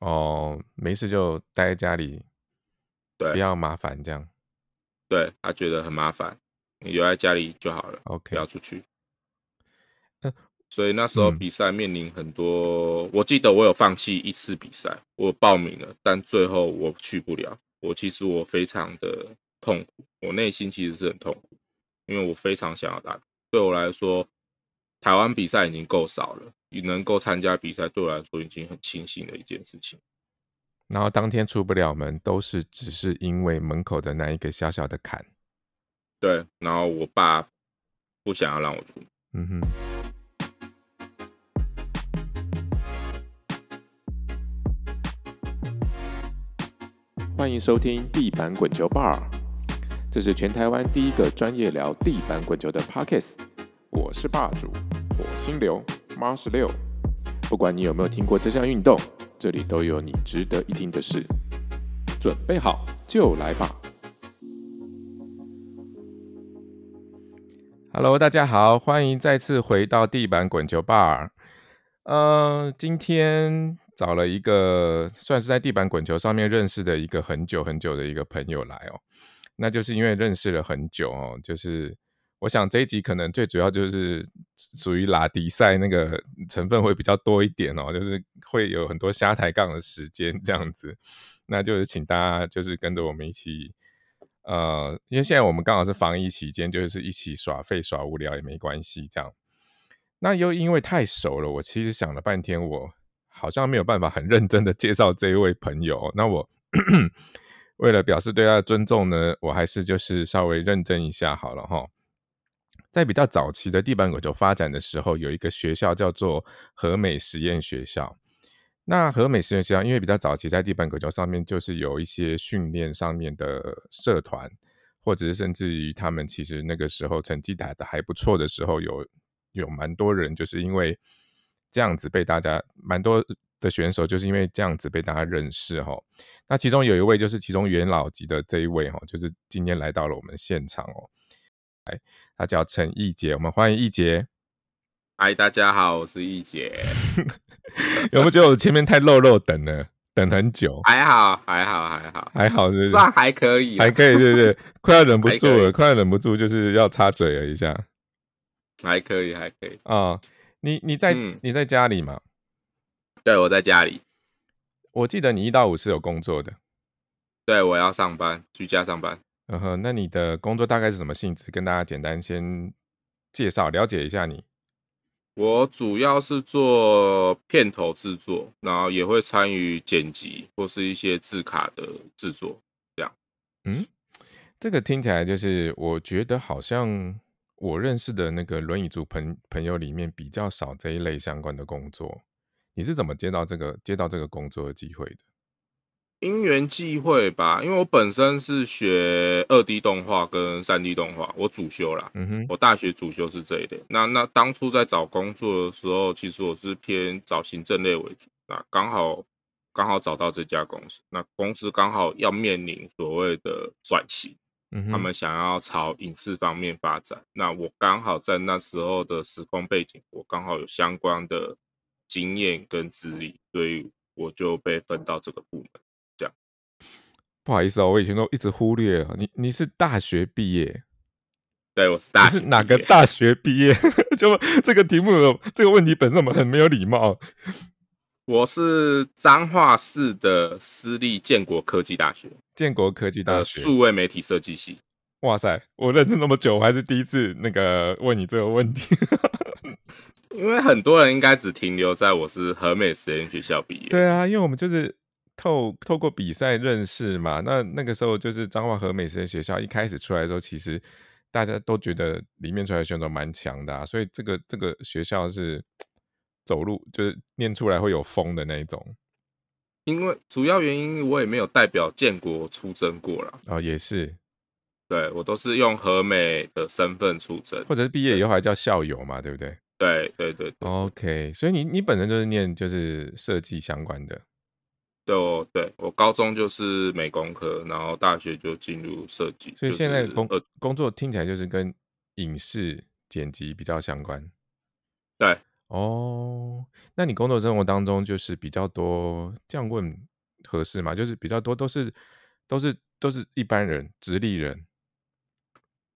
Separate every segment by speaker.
Speaker 1: 哦，没事就待在家里，
Speaker 2: 对
Speaker 1: 不要麻烦这样。
Speaker 2: 对他觉得很麻烦，你留在家里就好了
Speaker 1: ，OK，不
Speaker 2: 要出去。
Speaker 1: 呃
Speaker 2: 所以那时候
Speaker 1: 嗯
Speaker 2: 比赛面临很多，我记得我有放弃一次比赛，我报名了，但最后我去不了。我其实我非常的痛苦，我内心其实是很痛苦，因为我非常想要打。对我来说，台湾比赛已经够少了，你能够参加比赛，对我来说已经很庆幸的一件事情。
Speaker 1: 然后当天出不了门，都是只是因为门口的那一个小小的坎。
Speaker 2: 对，然后我爸不想要让我出。
Speaker 1: 嗯哼。欢迎收听地板滚球 Bar，这是全台湾第一个专业聊地板滚球的 Pockets。我是霸主火星流妈十六。不管你有没有听过这项运动，这里都有你值得一听的事。准备好就来吧。Hello，大家好，欢迎再次回到地板滚球 bar。呃，今天找了一个算是在地板滚球上面认识的一个很久很久的一个朋友来哦。那就是因为认识了很久哦，就是我想这一集可能最主要就是属于拉迪赛那个成分会比较多一点哦，就是会有很多瞎抬杠的时间这样子。那就是请大家就是跟着我们一起。呃，因为现在我们刚好是防疫期间，就是一起耍废耍无聊也没关系，这样。那又因为太熟了，我其实想了半天，我好像没有办法很认真的介绍这一位朋友。那我 为了表示对他的尊重呢，我还是就是稍微认真一下好了哈。在比较早期的地板滚球发展的时候，有一个学校叫做和美实验学校。那和美实验学校因为比较早期，在地板滚球上面就是有一些训练上面的社团，或者是甚至于他们其实那个时候成绩打得还不错的时候，有有蛮多人就是因为这样子被大家蛮多的选手就是因为这样子被大家认识哈。那其中有一位就是其中元老级的这一位哈，就是今天来到了我们现场哦。哎，他叫陈义杰，我们欢迎义杰。
Speaker 2: 嗨，大家好，我是义杰。
Speaker 1: 有没有觉得我前面太肉肉等了，等很久？
Speaker 2: 还好，还好，还好，
Speaker 1: 还好是不是？
Speaker 2: 算还可以，
Speaker 1: 还可以，对对，快要忍不住了，快要忍不住，就是要插嘴了一下
Speaker 2: 还可以，还可以。
Speaker 1: 啊、你你在、
Speaker 2: 嗯
Speaker 1: 你在家里吗？
Speaker 2: 对，我在家里，
Speaker 1: 我记得你一到五是有工作的，
Speaker 2: 对我要上班，居家上班。
Speaker 1: 嗯哼，那你的工作大概是什么性质？跟大家简单先介绍了解一下你。
Speaker 2: 我主要是做片头制作，然后也会参与剪辑或是一些字卡的制作。
Speaker 1: 这样嗯，这个听起来就是我觉得好像我认识的那个轮椅族朋朋友里面比较少这一类相关的工作。你是怎么接到这个接到这个工作的机会的？
Speaker 2: 因缘际会吧，因为我本身是学二 D 动画跟三 D 动画，我主修啦。
Speaker 1: 嗯哼，
Speaker 2: 我大学主修是这一类。那那当初在找工作的时候，其实我是偏找行政类为主。那刚好刚好找到这家公司，那公司刚好要面临所谓的转型，他们想要朝影视方面发展。那我刚好在那时候的时空背景，我刚好有相关的经验跟资历，所以我就被分到这个部门。
Speaker 1: 不好意思哦，我以前都一直忽略了你。你是大学毕业，
Speaker 2: 对，我是大学
Speaker 1: 是哪个大学毕业？就这个题目这个问题本身我们很没有礼貌。
Speaker 2: 我是彰化市的私立建国科技大学
Speaker 1: 建国科技大学，
Speaker 2: 数位媒体设计系。
Speaker 1: 哇塞，我认识那么久，我还是第一次那个问你这个问题。
Speaker 2: 因为很多人应该只停留在我是和美实验学校毕业，
Speaker 1: 对啊，因为我们就是透透过比赛认识嘛。那那个时候就是彰化和美实验学校一开始出来的时候，其实大家都觉得里面出来的选手蛮强的、啊，所以这个这个学校是走路就是念出来会有风的那一种。
Speaker 2: 因为主要原因我也没有代表建国出征过啦，
Speaker 1: 哦，也是，
Speaker 2: 对我都是用和美的身份出征。
Speaker 1: 或者是毕业以后还叫校友嘛，对不对
Speaker 2: 对对对对
Speaker 1: ？OK，所以你你本身就是念就是设计相关的。
Speaker 2: 对我对我高中就是美工科，然后大学就进入设计，
Speaker 1: 所以现在工、
Speaker 2: 就是呃
Speaker 1: 工作听起来就是跟影视剪辑比较相关。
Speaker 2: 对
Speaker 1: 哦，那你工作生活当中就是比较多这样问合适吗？就是比较多都是都是都是一般人，直立人。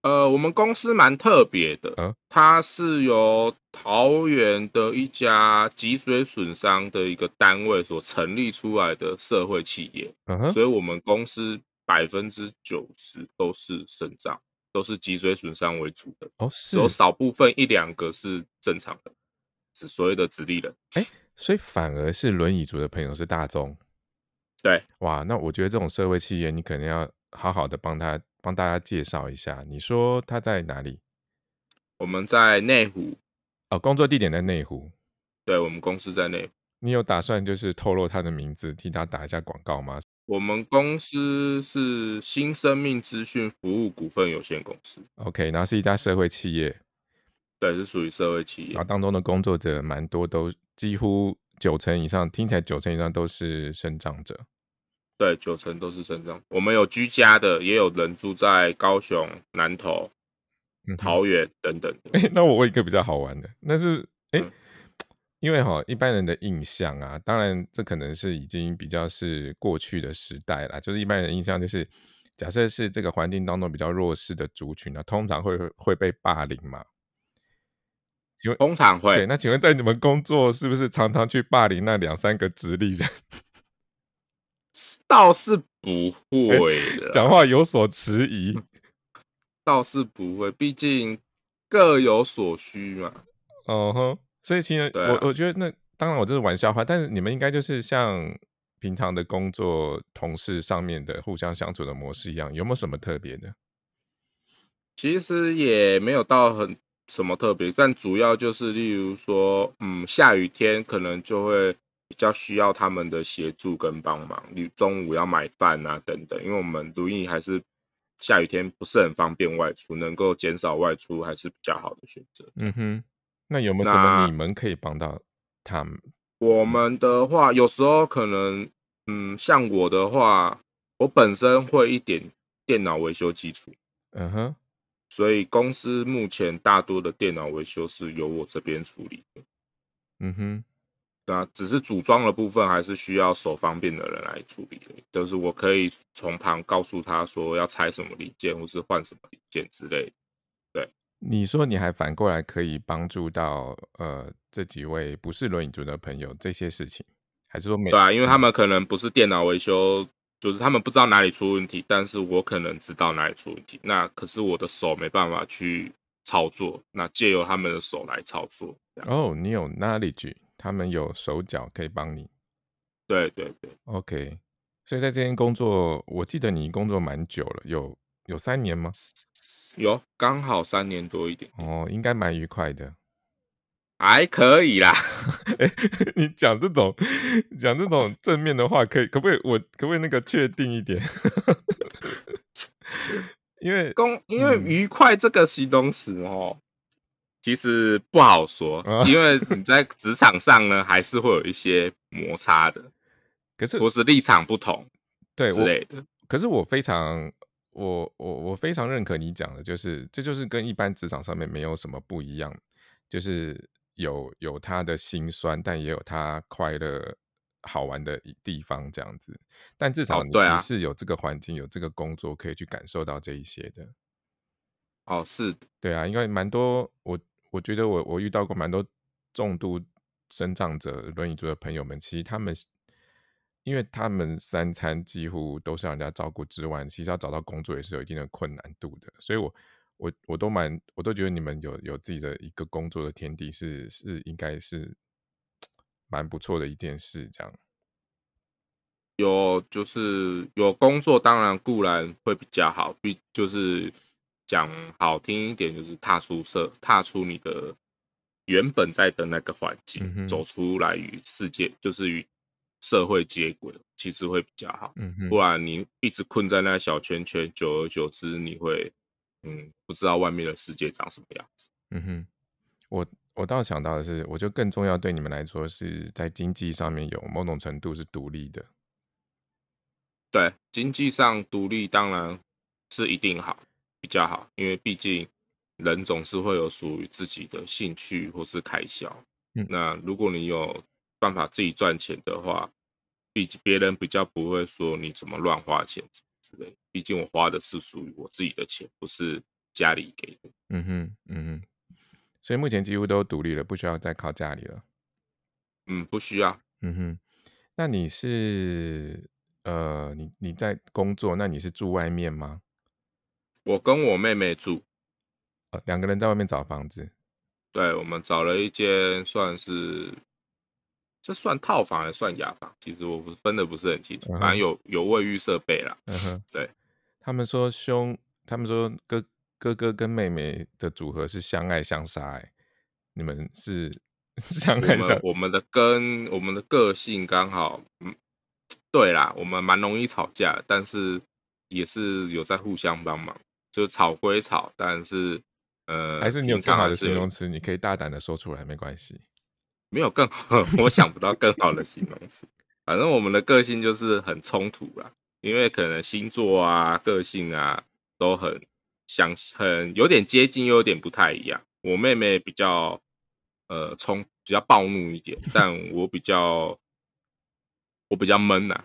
Speaker 2: 呃，我们公司蛮特别的，
Speaker 1: 嗯
Speaker 2: 它是由桃园的一家脊髓损伤的一个单位所成立出来的社会企业，
Speaker 1: 嗯哼，
Speaker 2: 所以我们公司百分之九十都是肾脏，都是脊髓损伤为主的，
Speaker 1: 哦是
Speaker 2: 有少部分一两个是正常的，是所谓的直立人。
Speaker 1: 所以反而是轮椅族的朋友是大众。
Speaker 2: 对，
Speaker 1: 哇，那我觉得这种社会企业，你肯定要好好的帮他帮大家介绍一下。你说他在哪里？
Speaker 2: 我们在内湖，
Speaker 1: 哦，工作地点在内湖。
Speaker 2: 对我们公司在内湖。
Speaker 1: 你有打算就是透露他的名字，替他打一下广告吗？
Speaker 2: 我们公司是新生命资讯服务股份有限公司
Speaker 1: ，OK，然后是一家社会企业，
Speaker 2: 对，是属于社会企业
Speaker 1: 然后。当中的工作者蛮多，都几乎九成以上，听起来九成以上都是生长者。
Speaker 2: 对，九成都是身障。我们有居家的，也有人住在高雄、南投、
Speaker 1: 嗯
Speaker 2: 桃园等等的。
Speaker 1: 哎、那我问一个比较好玩的，那是哎、
Speaker 2: 嗯
Speaker 1: 因为哈一般人的印象啊，当然这可能是已经比较是过去的时代了，就是一般人的印象就是，假设是这个环境当中比较弱势的族群呢、通常会会被霸凌嘛。请问，
Speaker 2: 通常
Speaker 1: 对，
Speaker 2: 会，
Speaker 1: 那请问在你们工作是不是常常去霸凌那两三个直立人？
Speaker 2: 倒是不会的啦，
Speaker 1: 讲话有所迟疑。
Speaker 2: 倒是不会，毕竟各有所需嘛。
Speaker 1: 哦哼，所以其实我我觉得那当然我这是玩笑话，但是你们应该就是像平常的工作同事上面的互相相处的模式一样，有没有什么特别的？
Speaker 2: 其实也没有到很什么特别，但主要就是例如说，嗯，下雨天可能就会比较需要他们的协助跟帮忙，你中午要买饭啊等等，因为我们如意还是下雨天不是很方便外出，能够减少外出还是比较好的选择。
Speaker 1: 嗯哼，那有没有什么你们可以帮到他们？
Speaker 2: 我们的话，有时候可能，嗯，像我的话，我本身会一点电脑维修基础，
Speaker 1: 嗯哼，
Speaker 2: 所以公司目前大多的电脑维修是由我这边处理的。
Speaker 1: 嗯哼，
Speaker 2: 那只是组装的部分还是需要手方便的人来处理的，就是我可以从旁告诉他说要拆什么零件，或是换什么零件之类的。
Speaker 1: 你说你还反过来可以帮助到呃这几位不是轮椅族的朋友这些事情，还是说没
Speaker 2: 对啊，因为他们可能不是电脑维修，就是他们不知道哪里出问题，但是我可能知道哪里出问题。那可是我的手没办法去操作，那借由他们的手来操作。
Speaker 1: 哦，你有 knowledge，他们有手脚可以帮你。
Speaker 2: 对对对
Speaker 1: ，OK，所以在这间工作，我记得你工作蛮久了，有有三年吗？
Speaker 2: 有刚好三年多一点，
Speaker 1: 哦，应该蛮愉快的。
Speaker 2: 还可以啦。
Speaker 1: 哎，你讲这种讲这种正面的话，可以可不可以？我可不可以那个确定一点？因为
Speaker 2: 工，因为
Speaker 1: 嗯
Speaker 2: 愉快这个形容词哦，其实不好说
Speaker 1: 啊，
Speaker 2: 因为你在职场上呢，还是会有一些摩擦的，
Speaker 1: 可是
Speaker 2: 或是立场不同
Speaker 1: 对，
Speaker 2: 之类的。
Speaker 1: 可是我非常我我我非常认可你讲的，就是这就是跟一般职场上面没有什么不一样，就是有有他的辛酸，但也有他快乐好玩的地方这样子。但至少你、是有这个环境，有这个工作可以去感受到这一些的。
Speaker 2: 哦，是的
Speaker 1: 对啊，因为蛮多我我觉得我我遇到过蛮多重度生长者轮椅族的朋友们，其实他们因为他们三餐几乎都是让人家照顾之外，其实要找到工作也是有一定的困难度的，所以我我我都蛮我都觉得你们有有自己的一个工作的天地是是应该是蛮不错的一件事，这样。
Speaker 2: 有就是有工作，当然固然会比较好，比就是讲好听一点，就是踏出社，踏出你的原本在的那个环境，
Speaker 1: 嗯
Speaker 2: 走出来与世界，就是与社会接轨，其实会比较好。
Speaker 1: 嗯哼
Speaker 2: 不然你一直困在那小圈圈，久而久之，你会嗯不知道外面的世界长什么样子。
Speaker 1: 嗯哼，我我倒想到的是，我觉得更重要对你们来说是在经济上面有某种程度是独立的。
Speaker 2: 对，经济上独立当然是一定好，比较好，因为毕竟人总是会有属于自己的兴趣或是开销。
Speaker 1: 嗯
Speaker 2: 那如果你有办法自己赚钱的话，毕竟别人比较不会说你怎么乱花钱之类。毕竟我花的是属于我自己的钱，不是家里给的。
Speaker 1: 嗯哼，嗯哼，所以目前几乎都独立了，不需要再靠家里了。
Speaker 2: 嗯，不需要。
Speaker 1: 嗯哼，那你是呃，你你在工作，那你是住外面吗？
Speaker 2: 我跟我妹妹住，
Speaker 1: 呃，两个人在外面找房子。
Speaker 2: 对我们找了一间算是，这算套房还是算雅房？其实我不分的不是很清楚，
Speaker 1: 嗯哼
Speaker 2: 反正有有卫浴设备啦。
Speaker 1: 嗯哼，
Speaker 2: 对，
Speaker 1: 他们说兄，他们说哥哥哥跟妹妹的组合是相爱相杀、欸，你们是 相
Speaker 2: 我
Speaker 1: 爱相
Speaker 2: 们我们的跟，我们的个性刚好，嗯，对啦，我们蛮容易吵架，但是也是有在互相帮忙，就吵归吵，但是呃，
Speaker 1: 还是你有更好的形容词，你可以大胆的说出来，没关系。
Speaker 2: 没有更好，我想不到更好的形容词。反正我们的个性就是很冲突啦，因为可能星座啊、个性啊都很相很有点接近，又有点不太一样。我妹妹比较呃冲，比较暴怒一点，但我比较我比较闷呐、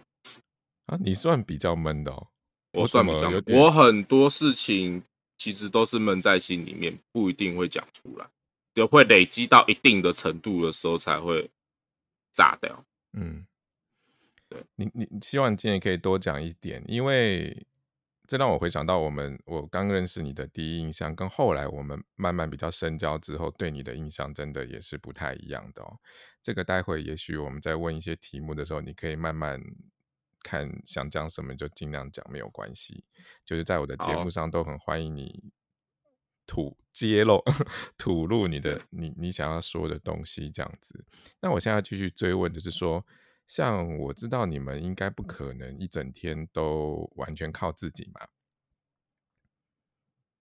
Speaker 1: 啊，你算比较闷的哦。我
Speaker 2: 算比较闷，
Speaker 1: 么有点
Speaker 2: 我很多事情其实都是闷在心里面，不一定会讲出来，就会累积到一定的程度的时候才会炸掉。
Speaker 1: 嗯，
Speaker 2: 对
Speaker 1: 你你你希望你今天可以多讲一点，因为这让我回想到我们我刚认识你的第一印象，跟后来我们慢慢比较深交之后对你的印象，真的也是不太一样的哦。这个待会也许我们在问一些题目的时候，你可以慢慢看想讲什么就尽量讲，没有关系。就是在我的节目上都很欢迎你吐揭露 吐露你的你你想要说的东西这样子。那我现在继续追问，就是说，像我知道你们应该不可能一整天都完全靠自己嘛，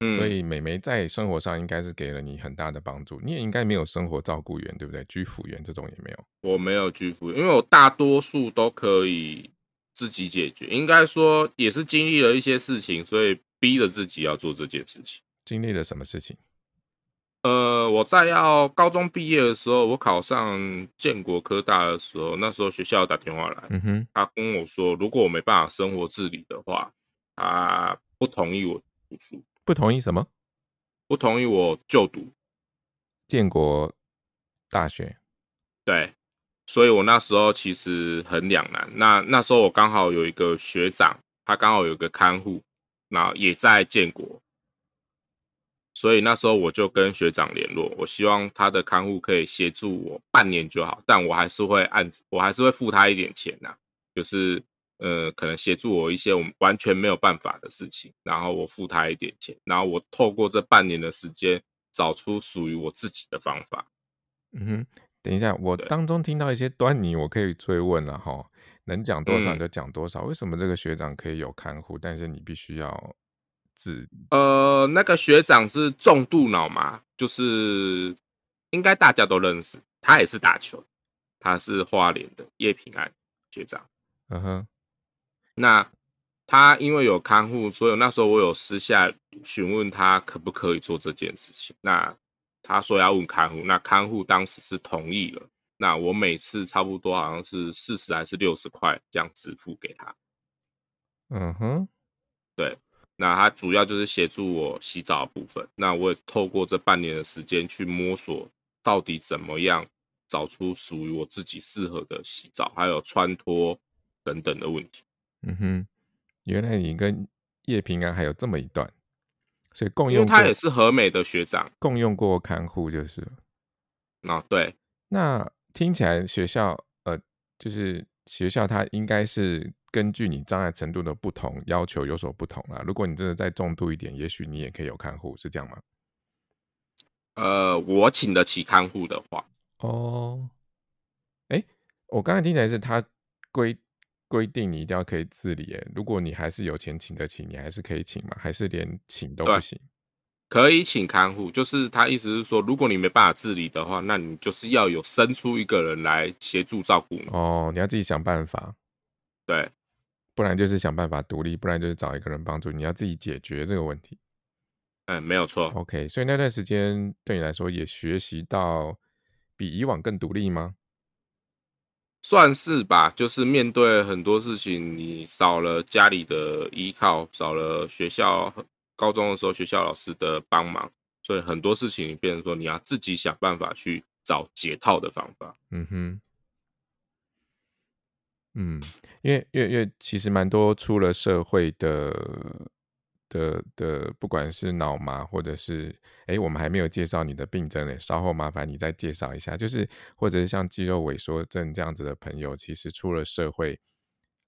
Speaker 2: 嗯，
Speaker 1: 所以美眉在生活上应该是给了你很大的帮助。你也应该没有生活照顾员，对不对？居服员这种也没有。
Speaker 2: 我没有居服，因为我大多数都可以自己解决。应该说也是经历了一些事情，所以逼着自己要做这件事情。
Speaker 1: 经历了什么事情？
Speaker 2: 呃，我在要高中毕业的时候，我考上建国科大的时候，那时候学校打电话来，
Speaker 1: 嗯哼，
Speaker 2: 他跟我说，如果我没办法生活自理的话，他不同意我读书，
Speaker 1: 不同意什么？
Speaker 2: 不同意我就读。
Speaker 1: 建国大学。
Speaker 2: 对，所以我那时候其实很两难。那那时候我刚好有一个学长，他刚好有个看护，那也在建国，所以那时候我就跟学长联络，我希望他的看护可以协助我半年就好，但我还是会按，我还是会付他一点钱呐、就是呃，可能协助我一些我们完全没有办法的事情，然后我付他一点钱，然后我透过这半年的时间，找出属于我自己的方法。
Speaker 1: 嗯哼，等一下，我
Speaker 2: 对
Speaker 1: 当中听到一些端倪，我可以追问了哈。能讲多少
Speaker 2: 嗯
Speaker 1: 就讲多少。为什么这个学长可以有看护，但是你必须要自
Speaker 2: 呃，那个学长是重度脑麻，就是应该大家都认识，他也是打球，他是花莲的叶平安学长。
Speaker 1: 嗯哼，
Speaker 2: 那他因为有看护，所以那时候我有私下询问他可不可以做这件事情。那他说要问看护，那看护当时是同意了。那我每次差不多好像是四十还是六十块这样支付给他。
Speaker 1: 嗯哼，对
Speaker 2: 那他主要就是协助我洗澡的部分。那我也透过这半年的时间去摸索，到底怎么样找出属于我自己适合的洗澡，还有穿脱等等的问题。
Speaker 1: 嗯哼，原来你跟叶平安还有这么一段，所以共用
Speaker 2: 因为
Speaker 1: 用
Speaker 2: 他也是和美的学长。
Speaker 1: 共用过看护就是了。
Speaker 2: 啊，对，
Speaker 1: 那听起来学校呃，就是学校它应该是根据你障碍程度的不同，要求有所不同啊。如果你真的再重度一点，也许你也可以有看护，是这样吗？
Speaker 2: 呃，我请得起看护的话，
Speaker 1: 哦，哎，我刚才听起来是他规规定你一定要可以自理，诶，如果你还是有钱请得起，你还是可以请吗？还是连请都不行？
Speaker 2: 可以请看护，就是他意思是说，如果你没办法自理的话，那你就是要有生出一个人来协助照顾你。
Speaker 1: 哦，你要自己想办法，
Speaker 2: 对，
Speaker 1: 不然就是想办法独立，不然就是找一个人帮助你，要自己解决这个问题。
Speaker 2: 嗯，没有错。
Speaker 1: OK，所以那段时间对你来说也学习到比以往更独立吗？
Speaker 2: 算是吧，就是面对很多事情，你少了家里的依靠，少了学校高中的时候学校老师的帮忙，所以很多事情你变成说你要自己想办法去找解套的方法。
Speaker 1: 嗯哼，嗯，因为因为因为其实蛮多出了社会的的的，不管是脑麻或者是哎，我们还没有介绍你的病症呢，稍后麻烦你再介绍一下。就是或者是像肌肉萎缩症这样子的朋友，其实出了社会，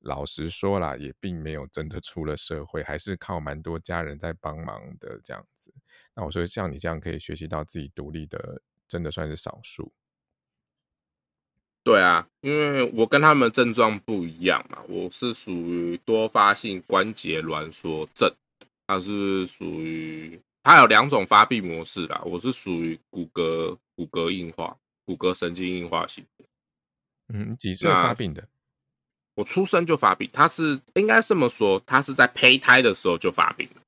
Speaker 1: 老实说啦，也并没有真的出了社会，还是靠蛮多家人在帮忙的这样子。那我说像你这样可以学习到自己独立的，真的算是少数。
Speaker 2: 对啊，因为我跟他们症状不一样嘛，我是属于多发性关节挛缩症，它是属于它有两种发病模式啦，我是属于骨骼骨骼硬化、骨骼神经硬化型的。
Speaker 1: 嗯，几岁发病的？
Speaker 2: 我出生就发病，它是应该这么说，它是在胚胎的时候就发病了。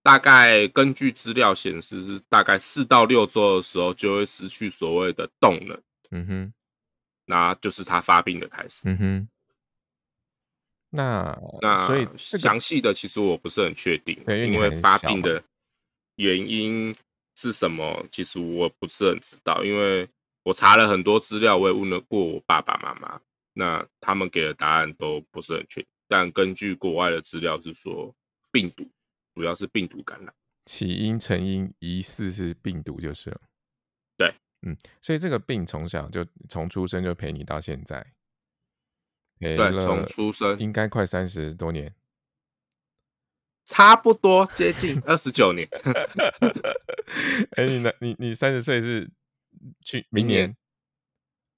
Speaker 2: 大概根据资料显示，是大概四到六周的时候就会失去所谓的动能。
Speaker 1: 嗯哼。
Speaker 2: 那就是他发病的开始。
Speaker 1: 嗯哼，那
Speaker 2: 那
Speaker 1: 所以
Speaker 2: 详细的其实我不是很确定，因为发病的原因是什么，其实我不是很知道。因为我查了很多资料，我也问了过我爸爸妈妈，那他们给的答案都不是很确定。但根据国外的资料是说，病毒主要是病毒感染，
Speaker 1: 起因成因疑似是病毒就是了。对嗯，所以这个病从小就从出生就陪你到现在，
Speaker 2: 对，从出生
Speaker 1: 应该快三十多年，
Speaker 2: 差不多接近二十九年。
Speaker 1: 哎，你呢？你你三十岁是去明年？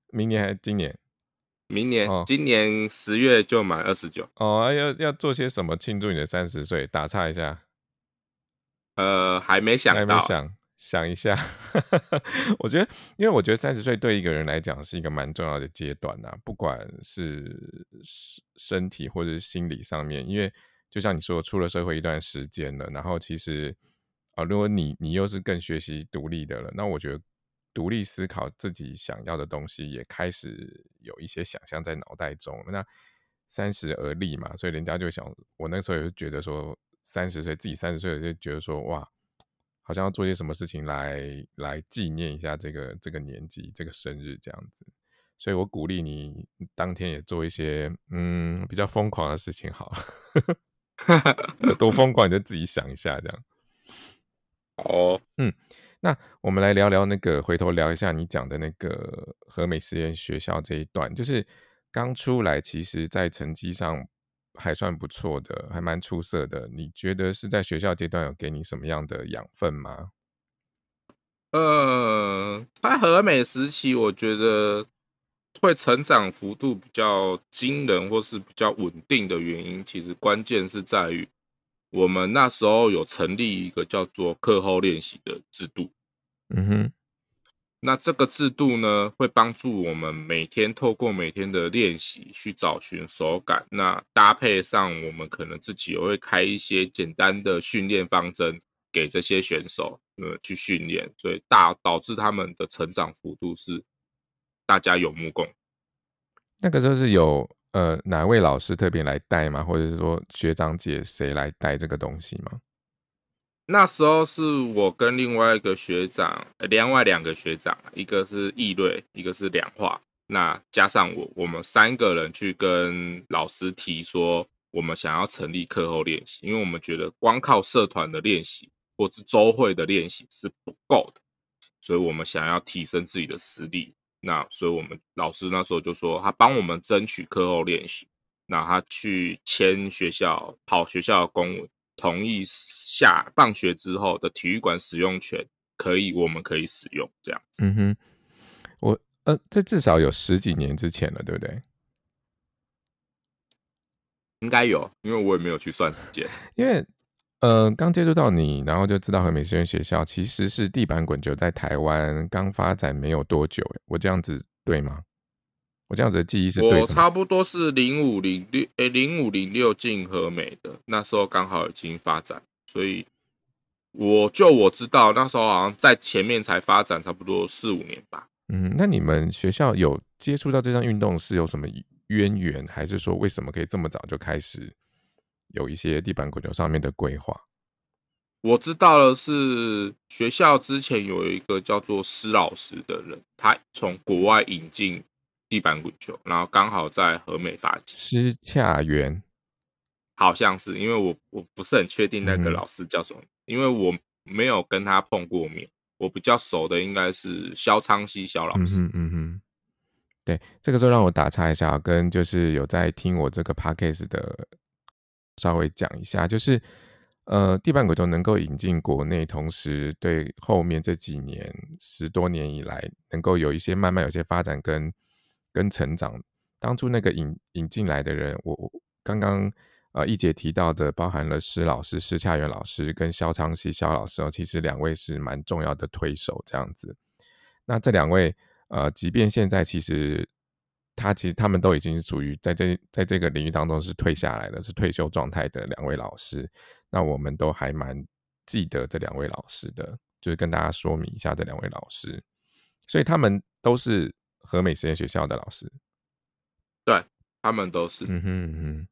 Speaker 1: 明年还是今年？
Speaker 2: 明年，今年十月就满二十九。
Speaker 1: 哦，要要做些什么庆祝你的三十岁？打岔一下。
Speaker 2: 呃，还没想，
Speaker 1: 还没想。想一下，我觉得，因为我觉得三十岁对一个人来讲是一个蛮重要的阶段呐，不管是身身体或者是心理上面，因为就像你说，出了社会一段时间了，然后其实啊，如果你你又是更学习独立的了，那我觉得独立思考自己想要的东西也开始有一些想象在脑袋中。那三十而立嘛，所以人家就想，我那时候也是觉得说，三十岁自己三十岁就觉得说，哇。好像要做些什么事情来来纪念一下这个这个年纪这个生日这样子，所以我鼓励你当天也做一些嗯比较疯狂的事情，好，多疯狂你就自己想一下这样。
Speaker 2: 哦，
Speaker 1: 嗯，那我们来聊聊那个，回头聊一下你讲的那个和美实验学校这一段，就是刚出来，其实在成绩上。还算不错的，还蛮出色的。你觉得是在学校阶段有给你什么样的养分吗？
Speaker 2: 呃，在和美时期，我觉得会成长幅度比较惊人，或是比较稳定的原因，其实关键是在于我们那时候有成立一个叫做课后练习的制度。
Speaker 1: 嗯哼。
Speaker 2: 那这个制度呢，会帮助我们每天透过每天的练习去找寻手感。那搭配上我们可能自己也会开一些简单的训练方针给这些选手，呃，去训练。所以大导致他们的成长幅度是大家有目共睹。
Speaker 1: 那个时候是有呃哪位老师特别来带吗？或者是说学长姐谁来带这个东西吗？
Speaker 2: 那时候是我跟另外一个学长，另外两个学长，一个是易瑞，一个是两化，那加上我，我们三个人去跟老师提说，我们想要成立课后练习，因为我们觉得光靠社团的练习或是周会的练习是不够的，所以我们想要提升自己的实力。那所以我们老师那时候就说，他帮我们争取课后练习，那他去签学校，跑学校的公文。同意下放学之后的体育馆使用权，可以，我们可以使用这样子。
Speaker 1: 嗯哼，我呃，这至少有十几年之前了，对不对？
Speaker 2: 应该有，因为我也没有去算时间。
Speaker 1: 因为呃，刚接触到你，然后就知道和美实验学校其实是地板滚球在台湾刚发展没有多久，我这样子对吗？我这样子的记忆是，
Speaker 2: 我差不多是零五零六，诶，零五零六进和美的，那时候刚好已经发展，所以我就我知道那时候好像在前面才发展差不多四五年吧。
Speaker 1: 嗯，那你们学校有接触到这项运动是有什么渊源，还是说为什么可以这么早就开始有一些地板滚球上面的规划？
Speaker 2: 我知道的是，学校之前有一个叫做施老师的人，他从国外引进地板滚球，然后刚好在和美发起。
Speaker 1: 施洽园，
Speaker 2: 好像是，因为我我不是很确定那个
Speaker 1: 嗯
Speaker 2: 老师叫什么，因为我没有跟他碰过面。我比较熟的应该是肖昌熙肖老师。
Speaker 1: 嗯哼嗯哼，对，这个时候让我打岔一下，跟就是有在听我这个 podcast 的，稍微讲一下，就是呃，地板滚球能够引进国内，同时对后面这几年十多年以来，能够有一些慢慢有些发展跟跟成长。当初那个引引进来的人，我我刚刚呃一姐提到的，包含了施老师、施洽元老师跟肖昌熙肖老师哦，其实两位是蛮重要的推手，这样子。那这两位呃，即便现在其实他其实他们都已经属于在这在这个领域当中是退下来了，是退休状态的两位老师。那我们都还蛮记得这两位老师的，就是跟大家说明一下这两位老师，所以他们都是和美实验学校的老师。
Speaker 2: 对他们都是。
Speaker 1: 嗯哼嗯哼，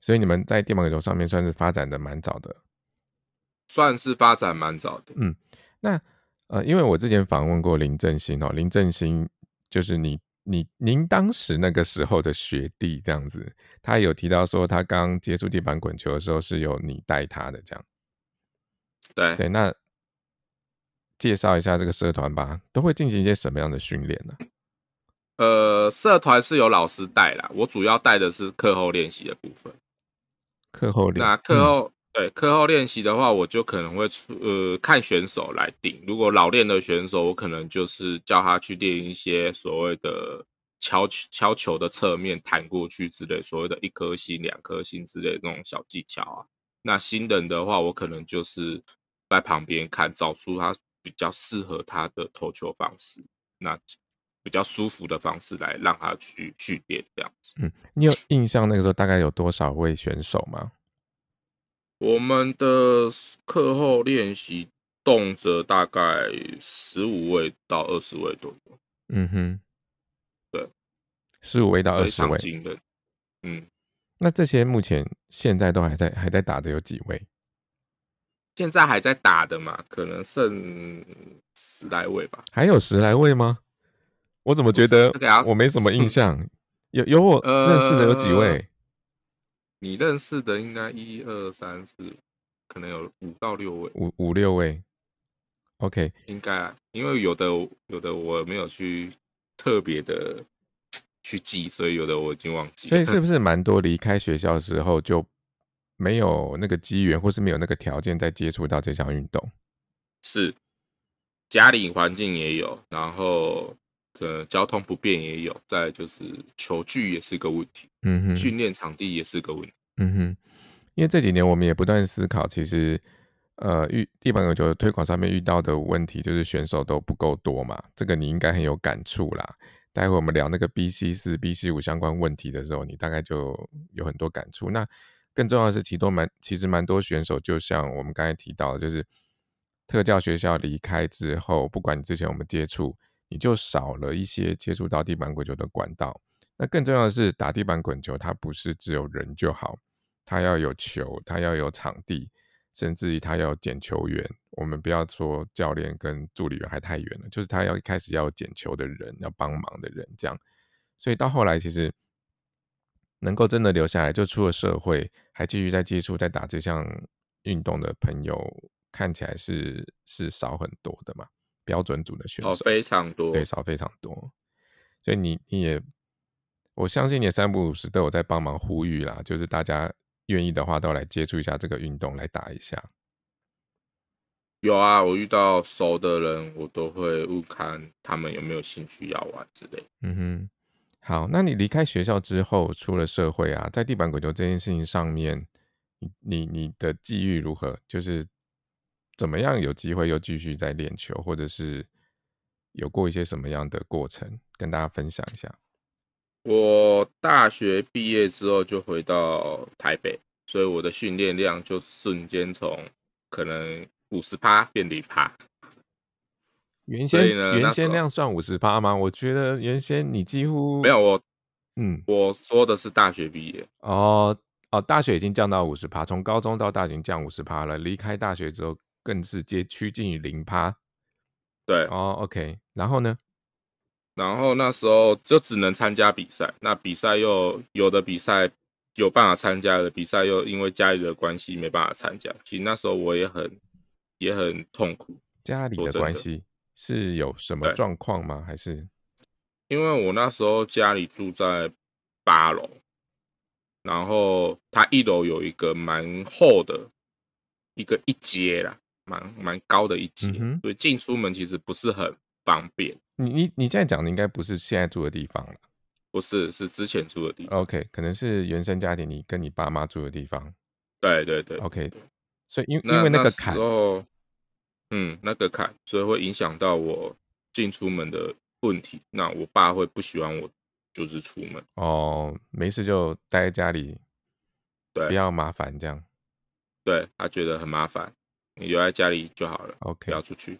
Speaker 1: 所以你们在电板滚球上面算是发展的蛮早的。
Speaker 2: 算是发展蛮早的。
Speaker 1: 嗯，那呃，因为我之前访问过林正兴哦，林正兴就是你你您当时那个时候的学弟这样子，他有提到说他刚接触地板滚球的时候是有你带他的这样。
Speaker 2: 对，
Speaker 1: 对，那介绍一下这个社团吧，都会进行一些什么样的训练呢？
Speaker 2: 呃，社团是有老师带啦，我主要带的是课后练习的部分。
Speaker 1: 课后练
Speaker 2: 那课后、对课后练习的话，我就可能会出呃看选手来定。如果老练的选手，我可能就是叫他去练一些所谓的敲敲球的侧面弹过去之类，所谓的一颗星、两颗星之类的那种小技巧啊。那新人的话，我可能就是在旁边看，找出他比较适合他的投球方式，那比较舒服的方式来让他去训练这样子。
Speaker 1: 嗯，你有印象那个时候大概有多少位选手吗？
Speaker 2: 我们的课后练习动辄大概十五位到二十位左右，
Speaker 1: 嗯哼，
Speaker 2: 对，
Speaker 1: 十五位到二十位。
Speaker 2: 嗯，
Speaker 1: 那这些目前现在都还在还在打的有几位？
Speaker 2: 现在还在打的嘛，可能剩十来位吧。
Speaker 1: 还有十来位吗？我怎么觉得我没什么印象？有有我认识的有几位？
Speaker 2: 你认识的应该一二三四，可能有五到六位，
Speaker 1: 五五六位。OK，
Speaker 2: 应该啊，因为有的有的我没有去特别的去记，所以有的我已经忘记。
Speaker 1: 所以是不是蛮多离开学校之后就没有那个机缘，或是没有那个条件再接触到这项运动？
Speaker 2: 是家里环境也有，然后呃交通不便也有，再就是球具也是个问题，
Speaker 1: 嗯哼，
Speaker 2: 训练场地也是个问题。
Speaker 1: 嗯哼，因为这几年我们也不断思考，其实呃，遇地板滚球推广上面遇到的问题就是选手都不够多嘛，这个你应该很有感触啦。待会我们聊那个 BC 四、BC 五相关问题的时候，你大概就有很多感触。那更重要的是，其多蛮其实蛮多选手，就像我们刚才提到的，就是特教学校离开之后，不管你之前有没有接触，你就少了一些接触到地板滚球的管道。那更重要的是，打地板滚球，它不是只有人就好，它要有球，它要有场地，甚至于它要捡球员。我们不要说教练跟助理员还太远了，就是他要一开始要捡球的人，要帮忙的人，这样。所以到后来，其实能够真的留下来，就出了社会，还继续在接触、在打这项运动的朋友，看起来是是少很多的嘛。标准组的选手、
Speaker 2: 哦，非常多。
Speaker 1: 对，少非常多。所以你你也，我相信你也三不五时都有在帮忙呼吁啦，就是大家愿意的话，都来接触一下这个运动，来打一下。
Speaker 2: 有啊，我遇到熟的人，我都会问看他们有没有兴趣要玩之类。
Speaker 1: 嗯哼，好，那你离开学校之后，出了社会啊，在地板滚球这件事情上面，你你的际遇如何？就是怎么样有机会又继续在练球，或者是有过一些什么样的过程，跟大家分享一下。
Speaker 2: 我大学毕业之后就回到台北，所以我的训练量就瞬间从可能五十趴变零趴。
Speaker 1: 原先原先那样算五十趴吗？我觉得原先你几乎
Speaker 2: 没有我
Speaker 1: 嗯，
Speaker 2: 我说的是大学毕业，
Speaker 1: 哦哦，大学已经降到五十趴，从高中到大学已经降五十趴了，离开大学之后更是接趋近于零趴。
Speaker 2: 对，
Speaker 1: 哦，OK，然后呢？
Speaker 2: 然后那时候就只能参加比赛，那比赛又有的比赛有办法参加的比赛，又因为家里的关系没办法参加。其实那时候我也很也很痛苦，
Speaker 1: 家里
Speaker 2: 的
Speaker 1: 关系是有什么状况吗？还是
Speaker 2: 因为我那时候家里住在八楼，然后它一楼有一个蛮厚的一个一阶啦，蛮蛮高的一阶，所以进出门其实不是很方便。
Speaker 1: 你你你现在讲的应该不是现在住的地方了
Speaker 2: 不是，是之前住的地方。
Speaker 1: ？OK，可能是原生家庭，你跟你爸妈住的地方。
Speaker 2: 对对对
Speaker 1: OK，所以因因为那个
Speaker 2: 时
Speaker 1: 坎，
Speaker 2: 候，嗯，那个坎，所以会影响到我进出门的问题。那我爸会不喜欢我就是出门，
Speaker 1: 哦，没事就待在家里，不
Speaker 2: 对
Speaker 1: 要麻烦这样。
Speaker 2: 对，他觉得很麻烦，你留在家里就好了
Speaker 1: ，OK，
Speaker 2: 要出去。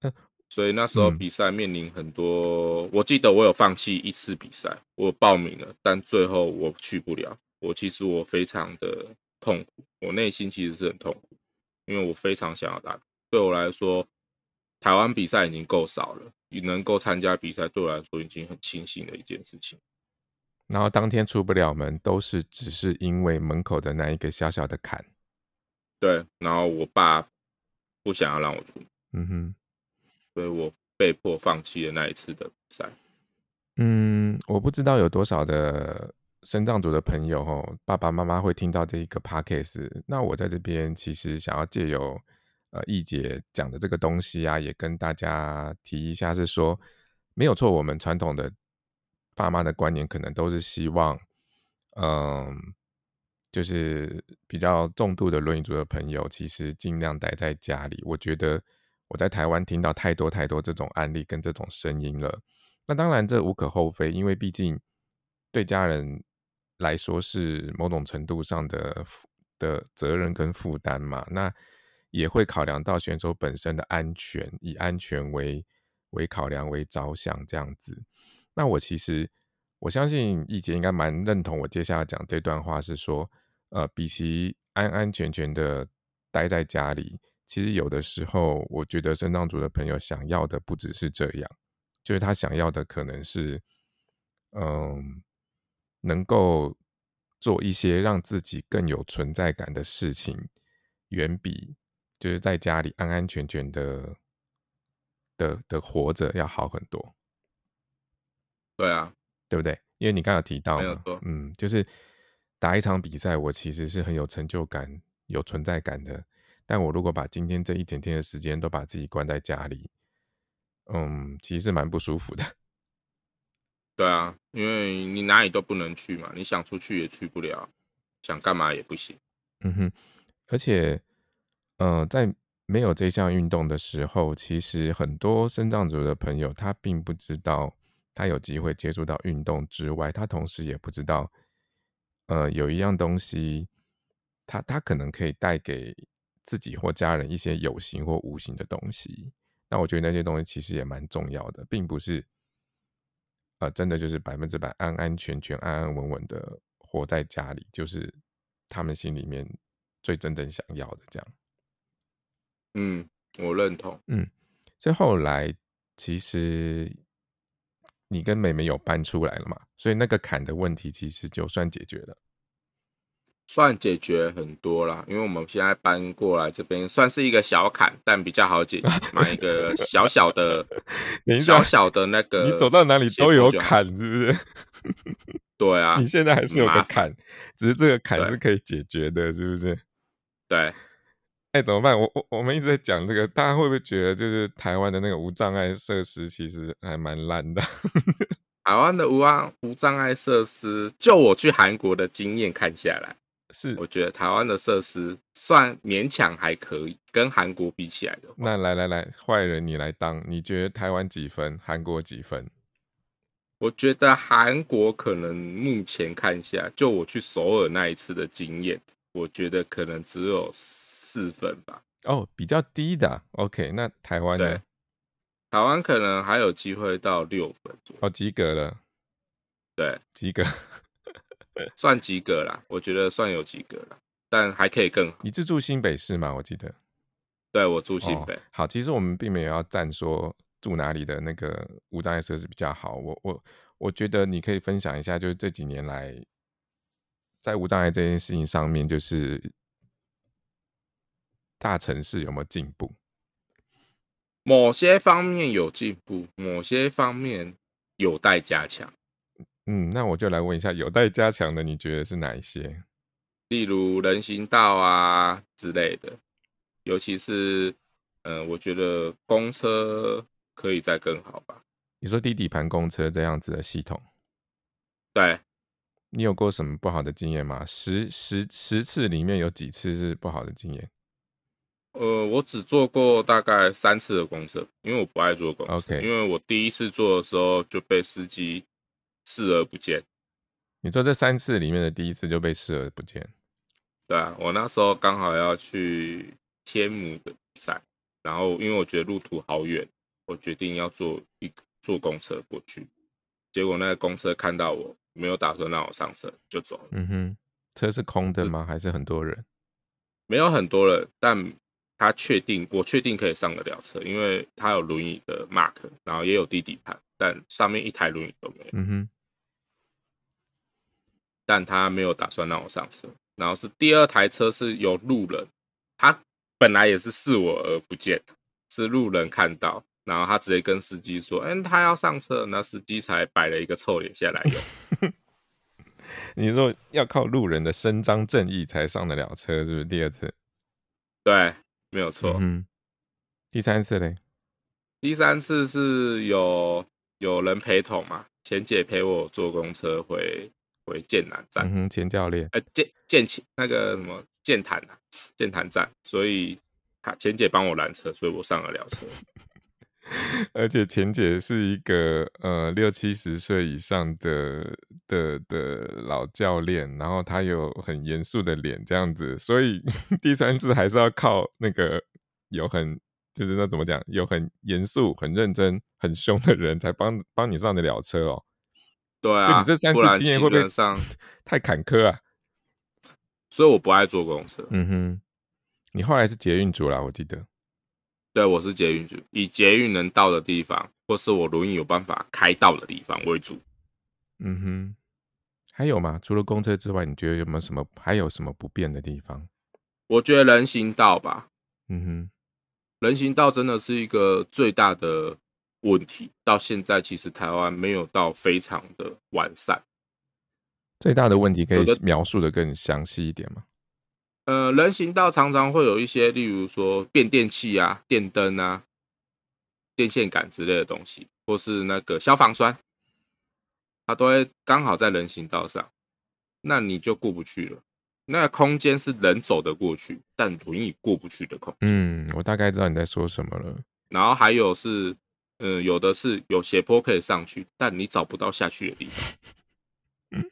Speaker 1: 呃
Speaker 2: 所以那时候
Speaker 1: 嗯
Speaker 2: 比赛面临很多，我记得我有放弃一次比赛，我有报名了，但最后我去不了。我其实我非常的痛苦，我内心其实是很痛苦，因为我非常想要打。对我来说，台湾比赛已经够少了，你能够参加比赛对我来说已经很庆幸的一件事情。
Speaker 1: 然后当天出不了门，都是只是因为门口的那一个小小的坎。
Speaker 2: 对，然后我爸不想要让我出门，
Speaker 1: 嗯哼，
Speaker 2: 所以我被迫放弃了那一次的比赛。
Speaker 1: 嗯，我不知道有多少的身障族的朋友哦，爸爸妈妈会听到这一个 podcast。那我在这边其实想要借由呃易姐讲的这个东西啊，也跟大家提一下，是说没有错，我们传统的爸妈的观念可能都是希望，嗯，就是比较重度的轮椅族的朋友，其实尽量待在家里。我觉得我在台湾听到太多太多这种案例跟这种声音了。那当然这无可厚非，因为毕竟对家人来说是某种程度上的的责任跟负担嘛。那也会考量到选手本身的安全，以安全为为考量为着想这样子。那我其实我相信易杰应该蛮认同我接下来讲这段话，是说，呃，比起安安全全的待在家里，其实有的时候，我觉得肾脏族的朋友想要的不只是这样，就是他想要的可能是，嗯，能够做一些让自己更有存在感的事情，远比就是在家里安安全全的的的活着要好很多。
Speaker 2: 对啊，
Speaker 1: 对不对？因为你刚刚有提到嗯，就是打一场比赛，我其实是很有成就感、有存在感的。但我如果把今天这一整天的时间都把自己关在家里，嗯，其实是蛮不舒服的。
Speaker 2: 对啊，因为你哪里都不能去嘛，你想出去也去不了，想干嘛也不行。
Speaker 1: 嗯哼，而且，呃，在没有这项运动的时候，其实很多身障族的朋友他并不知道他有机会接触到运动之外，他同时也不知道，呃，有一样东西，他他可能可以带给自己或家人一些有形或无形的东西。那我觉得那些东西其实也蛮重要的，并不是，呃，真的就是百分之百安安全全、安安稳稳的活在家里，就是他们心里面最真正想要的这样。
Speaker 2: 嗯，我认同。
Speaker 1: 所以后来其实你跟妹妹有搬出来了嘛，所以那个坎的问题其实就算解决了。
Speaker 2: 算解决很多啦，因为我们现在搬过来这边算是一个小坎，但比较好解决，买一个小小的 小小的那个，
Speaker 1: 你走到哪里都有。坎，是不是？
Speaker 2: 对啊
Speaker 1: 你，现在还是有个坎，只是这个坎是可以解决的，是不是？
Speaker 2: 对，
Speaker 1: 哎，怎么办？我我我们一直在讲这个，大家会不会觉得就是台湾的那个无障碍设施其实还蛮烂的？
Speaker 2: 台湾的无障无障碍设施，就我去韩国的经验看下来，
Speaker 1: 是
Speaker 2: 我觉得台湾的设施算勉强还可以，跟韩国比起来的话，
Speaker 1: 那来来来，坏人你来当，你觉得台湾几分？韩国几分？
Speaker 2: 我觉得韩国可能目前看下来，就我去首尔那一次的经验，我觉得可能只有四分吧。
Speaker 1: 哦，比较低的啊、OK，那台湾呢？
Speaker 2: 台湾可能还有机会到六分左右，
Speaker 1: 哦，及格了，
Speaker 2: 对，
Speaker 1: 及格。
Speaker 2: 算及格啦，我觉得算有及格了，但还可以更好。
Speaker 1: 你是住新北市吗？我记得。
Speaker 2: 对，我住新北。
Speaker 1: 好，其实我们并没有要赞说住哪里的那个无障碍设施比较好。我我我觉得你可以分享一下，就是这几年来在无障碍这件事情上面，就是大城市有没有进步？
Speaker 2: 某些方面有进步，某些方面有待加强。
Speaker 1: 嗯，那我就来问一下，有待加强的，你觉得是哪一些？
Speaker 2: 例如人行道啊之类的，尤其是，嗯，我觉得公车可以再更好吧。
Speaker 1: 你说低底盘公车这样子的系统，
Speaker 2: 对，
Speaker 1: 你有过什么不好的经验吗？十十十次里面有几次是不好的经验？
Speaker 2: 呃，我只坐过大概三次的公车，因为我不爱坐公车。
Speaker 1: OK，
Speaker 2: 因为我第一次坐的时候就被司机视而不见。
Speaker 1: 你说这三次里面的第一次就被视而不见？
Speaker 2: 对啊，我那时候刚好要去天母的比赛，然后因为我觉得路途好远，我决定要坐一坐公车过去。结果那个公车看到我没有打算让我上车，就走了。
Speaker 1: 嗯哼，车是空的吗？还是很多人？
Speaker 2: 没有很多人，但。他确定，我确定可以上得了车，因为他有轮椅的 mark，然后也有低底盘，但上面一台轮椅都没有。
Speaker 1: 嗯哼。
Speaker 2: 但他没有打算让我上车，然后是第二台车是有路人，他本来也是视我而不见，是路人看到，然后他直接跟司机说：“嗯，他要上车。”那司机才摆了一个臭脸下来用。
Speaker 1: 你说要靠路人的伸张正义才上得了车，是不是第二次？
Speaker 2: 对。没有错，
Speaker 1: 嗯，第三次嘞？
Speaker 2: 第三次是有有人陪同嘛？钱姐陪我坐公车回回剑南站，
Speaker 1: 嗯哼，钱教练，
Speaker 2: 呃，剑剑琴那个什么剑潭啊，剑潭站，所以他钱姐帮我拦车，所以我上了了车。
Speaker 1: 而且钱姐是一个呃六七十岁以上的的的老教练，然后她有很严肃的脸这样子，所以 第三次还是要靠那个有很就是那怎么讲有很严肃、很认真、很凶的人才帮帮你上得了车哦。
Speaker 2: 对啊，
Speaker 1: 就你这三次经验会不会
Speaker 2: 上
Speaker 1: 太坎坷啊？
Speaker 2: 所以我不爱坐公车。
Speaker 1: 嗯哼，你后来是捷运组啦，我记得。
Speaker 2: 对，我是捷运组，以捷运能到的地方，或是我轮椅有办法开到的地方为主。
Speaker 1: 嗯哼，还有吗？除了公车之外，你觉得有没有什么还有什么不便的地方？
Speaker 2: 我觉得人行道吧。
Speaker 1: 嗯哼，
Speaker 2: 人行道真的是一个最大的问题，到现在其实台湾没有到非常的完善。
Speaker 1: 最大的问题可以描述的更详细一点吗？
Speaker 2: 呃，人行道常常会有一些，例如说变电器啊、电灯啊、电线杆之类的东西，或是那个消防栓，它都会刚好在人行道上，那你就过不去了。那个空间是人走得过去，但轮椅过不去的空间。
Speaker 1: 嗯，我大概知道你在说什么了。
Speaker 2: 然后还有是，呃，有的是有斜坡可以上去，但你找不到下去的地方。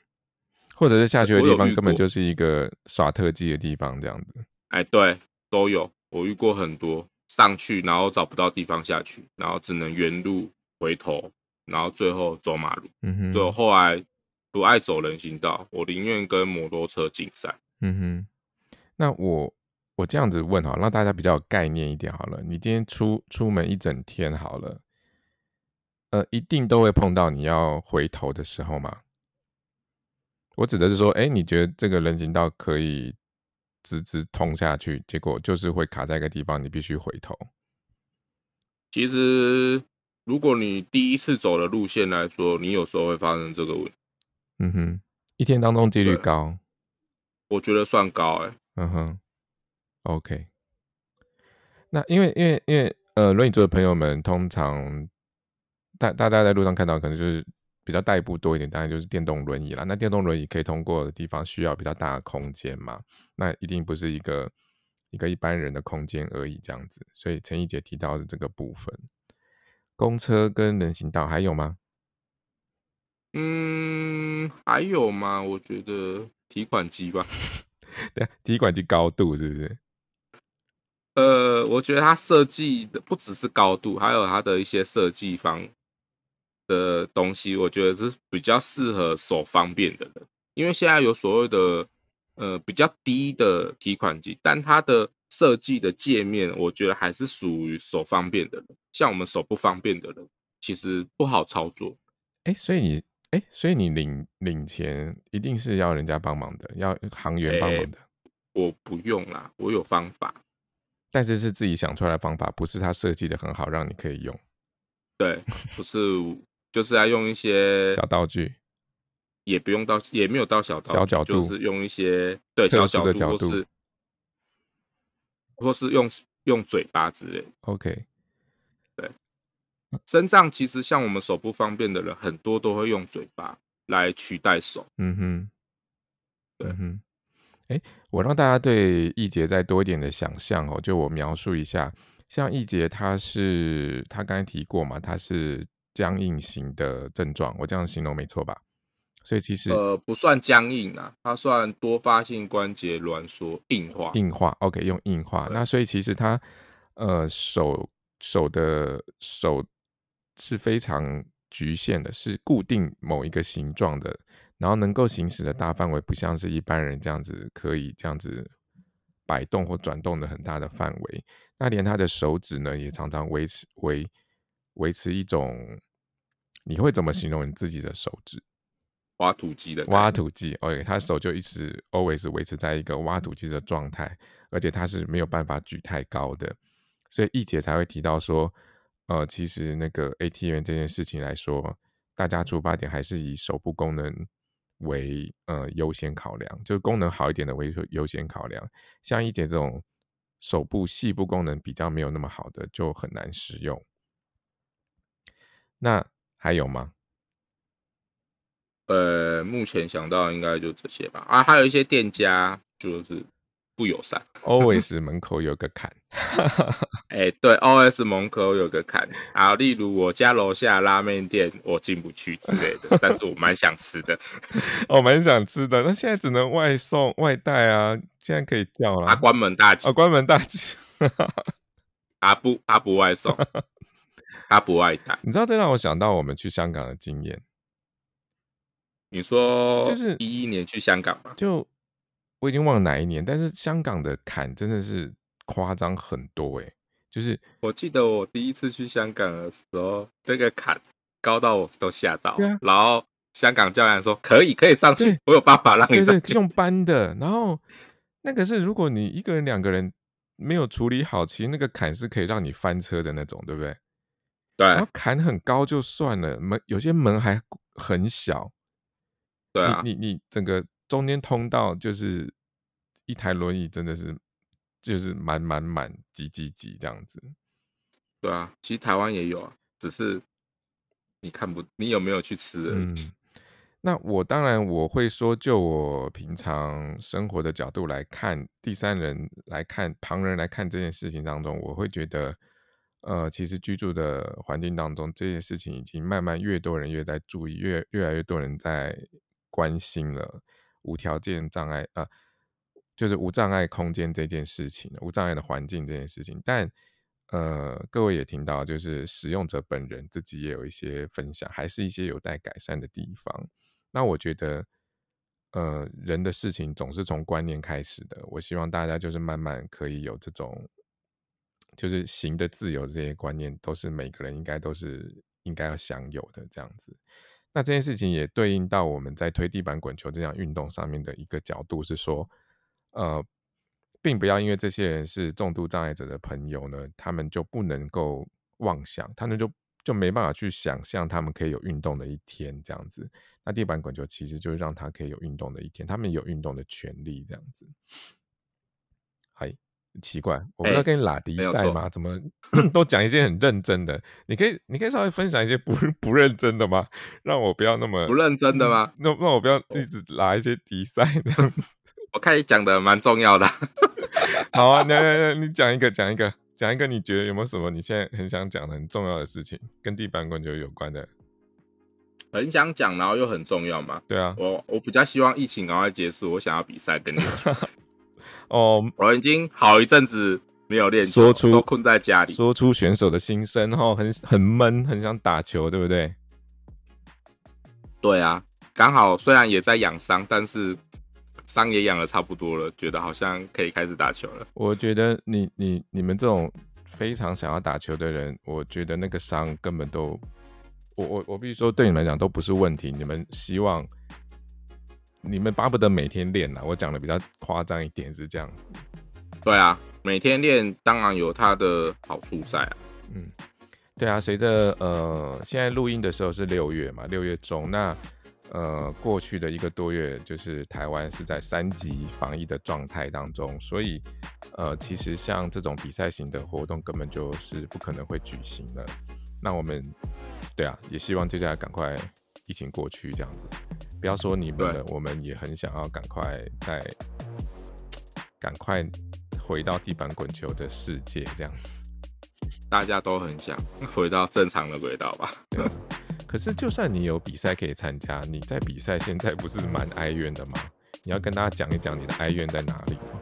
Speaker 1: 或者是下去的地方根本就是一个耍特技的地方，这样子。
Speaker 2: 哎，对，都有，我遇过很多上去，然后找不到地方下去，然后只能原路回头，然后最后走马路。
Speaker 1: 嗯哼。
Speaker 2: 就后来不爱走人行道，我宁愿跟摩托车竞赛。
Speaker 1: 嗯哼。那我我这样子问哈，让大家比较有概念一点好了。你今天出出门一整天好了，呃，一定都会碰到你要回头的时候吗？我指的是说，哎，你觉得这个人行道可以直直通下去，结果就是会卡在一个地方，你必须回头。
Speaker 2: 其实，如果你第一次走的路线来说，你有时候会发生这个问题。
Speaker 1: 嗯哼，一天当中几率高？
Speaker 2: 我觉得算高，哎。
Speaker 1: 嗯哼，OK。那因为因为因为呃，轮椅族的朋友们通常大大家在路上看到，可能就是。比较代步多一点，当然就是电动轮椅啦。那电动轮椅可以通过的地方需要比较大的空间嘛？那一定不是一个一个一般人的空间而已，这样子。所以陈怡姐提到的这个部分，公车跟人行道还有吗？
Speaker 2: 嗯，还有吗？我觉得提款机吧。
Speaker 1: 对，提款机高度是不是？
Speaker 2: 呃，我觉得它设计的不只是高度，还有它的一些设计方的东西，我觉得是比较适合手方便的人。因为现在有所谓的呃比较低的提款机，但它的设计的界面，我觉得还是属于手方便的人。像我们手不方便的人，其实不好操作。
Speaker 1: 哎，所以你哎，所以你领领钱一定是要人家帮忙的，要行员帮忙的。
Speaker 2: 我不用啦，我有方法，
Speaker 1: 但是是自己想出来的方法，不是他设计的很好，让你可以用。
Speaker 2: 对，不是，就是要用一些
Speaker 1: 小道具。
Speaker 2: 也不用到，也没有到小
Speaker 1: 小角
Speaker 2: 度，就是用一些对小
Speaker 1: 角度，
Speaker 2: 或是或是用用嘴巴之类。
Speaker 1: OK，
Speaker 2: 对，身障其实像我们手不方便的人，很多都会用嘴巴来取代手。
Speaker 1: 嗯哼，
Speaker 2: 对
Speaker 1: 哼，哎，我让大家对易杰再多一点的想象哦，就我描述一下，像易杰他是他刚才提过嘛，他是僵硬型的症状，我这样形容没错吧？所以其实
Speaker 2: 呃不算僵硬啊，它算多发性关节挛缩硬化。
Speaker 1: 硬化，OK，用硬化。那所以其实它呃手手的手是非常局限的，是固定某一个形状的，然后能够行驶的大范围不像是一般人这样子可以这样子摆动或转动的很大的范围。那连他的手指呢，也常常维持维维持一种，你会怎么形容你自己的手指？
Speaker 2: 挖土机的
Speaker 1: 挖土机，OK，他手就一直 always 维持在一个挖土机的状态，而且他是没有办法举太高的，所以一姐才会提到说，呃，其实那个 ATM 这件事情来说，大家出发点还是以手部功能为呃优先考量，就是功能好一点的为优先考量。像一姐这种手部细部功能比较没有那么好的，就很难使用。那还有吗？
Speaker 2: 呃，目前想到应该就这些吧。啊，还有一些店家就是不友善。
Speaker 1: Always 门口有个坎。
Speaker 2: 哎，对，OS 门口有个坎啊。例如我家楼下拉面店，我进不去之类的。但是我蛮想吃的，
Speaker 1: 我蛮想吃的。那现在只能外送外带啊，现在可以叫了。
Speaker 2: 啊，关门大吉。
Speaker 1: 啊，关门大吉。
Speaker 2: 啊不，啊不外送，啊不外带。
Speaker 1: 你知道这让我想到我们去香港的经验。
Speaker 2: 你说
Speaker 1: 就是
Speaker 2: 一一年去香港嘛？
Speaker 1: 就我已经忘了哪一年，但是香港的坎真的是夸张很多哎！就是
Speaker 2: 我记得我第一次去香港的时候，那个坎高到我都吓到。
Speaker 1: 对啊，
Speaker 2: 然后香港教练说可以可以上去，我有办法让你上去。
Speaker 1: 用搬的，然后那个是如果你一个人两个人没有处理好，其实那个坎是可以让你翻车的那种，对不对？
Speaker 2: 对。
Speaker 1: 然后坎很高就算了，门有些门还很小。
Speaker 2: 对啊，
Speaker 1: 你你你整个中间通道就是一台轮椅，真的是就是满满满挤挤挤这样子。
Speaker 2: 对啊，其实台湾也有啊，只是你看不，你有没有去吃？
Speaker 1: 嗯，那我当然我会说，就我平常生活的角度来看，第三人来看，旁人来看这件事情当中，我会觉得，呃，其实居住的环境当中，这件事情已经慢慢越多人越在注意，越越来越多人在。关心了无条件障碍啊，就是无障碍空间这件事情，无障碍的环境这件事情。但呃，各位也听到，就是使用者本人自己也有一些分享，还是一些有待改善的地方。那我觉得，呃，人的事情总是从观念开始的。我希望大家就是慢慢可以有这种，就是行的自由这些观念，都是每个人应该都是应该要享有的这样子。那这件事情也对应到我们在推地板滚球这项运动上面的一个角度，是说，呃，并不要因为这些人是重度障碍者的朋友呢，他们就不能够妄想，他们就就没办法去想象他们可以有运动的一天这样子。那地板滚球其实就是让他可以有运动的一天，他们有运动的权利这样子。嗨。奇怪，我们要跟你拉迪赛吗？怎么 都讲一些很认真的？你可以，你可以稍微分享一些不 不认真的吗？让我不要那么
Speaker 2: 不认真的吗？
Speaker 1: 那那我不要一直拉一些迪赛这样子。
Speaker 2: 我看你讲的蛮重要的。
Speaker 1: 好啊，来来来，你讲一个，讲一个，讲一个，你觉得有没有什么你现在很想讲的很重要的事情，跟地板滚球有关的？
Speaker 2: 很想讲，然后又很重要嘛？
Speaker 1: 对啊，
Speaker 2: 我我比较希望疫情赶快结束，我想要比赛跟你。
Speaker 1: 哦，
Speaker 2: 我已经好一阵子没有练
Speaker 1: 说出
Speaker 2: 都困在家里。
Speaker 1: 说出选手的心声，哈，很很闷，很想打球，对不对？
Speaker 2: 对啊，刚好虽然也在养伤，但是伤也养的差不多了，觉得好像可以开始打球了。
Speaker 1: 我觉得你你你们这种非常想要打球的人，我觉得那个伤根本都，我我我必须说，对你们来讲都不是问题。你们希望，你们巴不得每天练呐。我讲的比较夸张一点是这样。
Speaker 2: 对啊，每天练当然有它的好处在啊。
Speaker 1: 嗯，对啊，随着呃现在录音的时候是六月嘛，六月中，那呃过去的一个多月就是台湾是在三级防疫的状态当中，所以呃其实像这种比赛型的活动根本就是不可能会举行了。那我们对啊，也希望接下来赶快疫情过去这样子，不要说你们了，我们也很想要赶快再赶快。回到地板滚球的世界，这样子，
Speaker 2: 大家都很想回到正常的轨道吧。
Speaker 1: 可是，就算你有比赛可以参加，你在比赛现在不是蛮哀怨的吗？你要跟大家讲一讲你的哀怨在哪里吗？